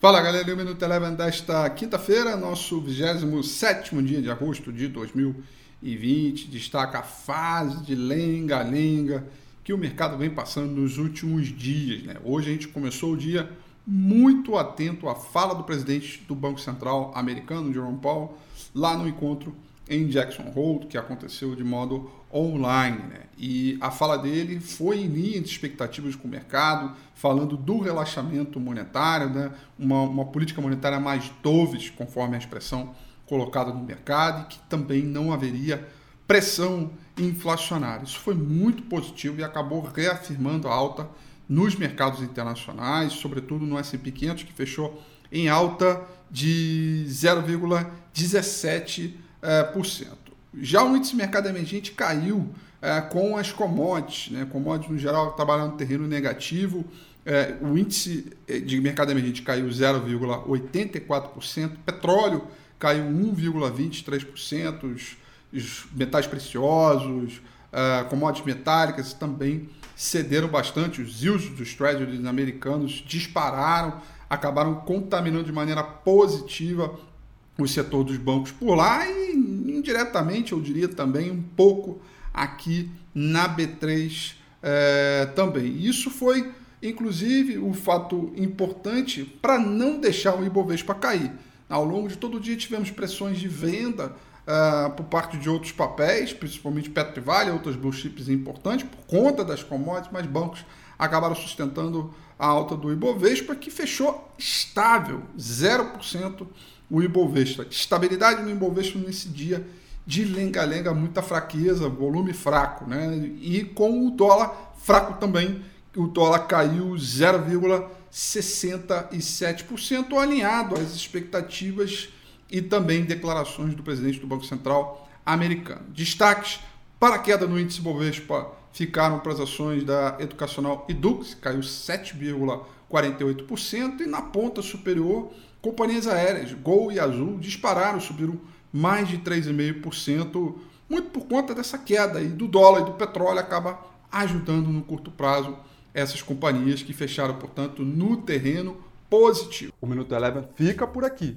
Fala galera, o Minuto Eleven desta quinta-feira, nosso 27 dia de agosto de 2020. Destaca a fase de lenga-lenga que o mercado vem passando nos últimos dias. Né? Hoje a gente começou o dia muito atento à fala do presidente do Banco Central americano, Jerome Powell, lá no encontro em Jackson Hole, que aconteceu de modo online. Né? E a fala dele foi em linha de expectativas com o mercado, falando do relaxamento monetário, né? uma, uma política monetária mais doves, conforme a expressão colocada no mercado, e que também não haveria pressão inflacionária. Isso foi muito positivo e acabou reafirmando a alta nos mercados internacionais, sobretudo no S&P 500, que fechou em alta de 0,17%. É. Já o índice mercado emergente caiu é, com as commodities, né? commodities no geral trabalhando no terreno negativo. É, o índice de mercado emergente caiu 0,84%, petróleo caiu 1,23%, os, metais preciosos, uh, commodities metálicas também cederam bastante, os yields dos treasuries americanos dispararam, acabaram contaminando de maneira positiva o setor dos bancos por lá e indiretamente, eu diria também um pouco aqui na B3 é, também. Isso foi, inclusive, o um fato importante para não deixar o Ibovespa cair. Ao longo de todo o dia tivemos pressões de venda uh, por parte de outros papéis, principalmente Petro Vale, outras blue chips importantes, por conta das commodities, mas bancos acabaram sustentando a alta do Ibovespa, que fechou estável, 0% o Ibovespa. Estabilidade no Ibovespa nesse dia de lenga-lenga, muita fraqueza, volume fraco, né? E com o dólar fraco também, o dólar caiu 0,67%, alinhado às expectativas e também declarações do presidente do Banco Central americano. Destaques para a queda no índice Bovespa ficaram para as ações da Educacional Edux, caiu 7,48%, e na ponta superior Companhias aéreas, Gol e Azul, dispararam, subiram mais de 3,5%, muito por conta dessa queda aí do dólar e do petróleo, acaba ajudando no curto prazo essas companhias que fecharam, portanto, no terreno positivo. O Minuto Eleven fica por aqui.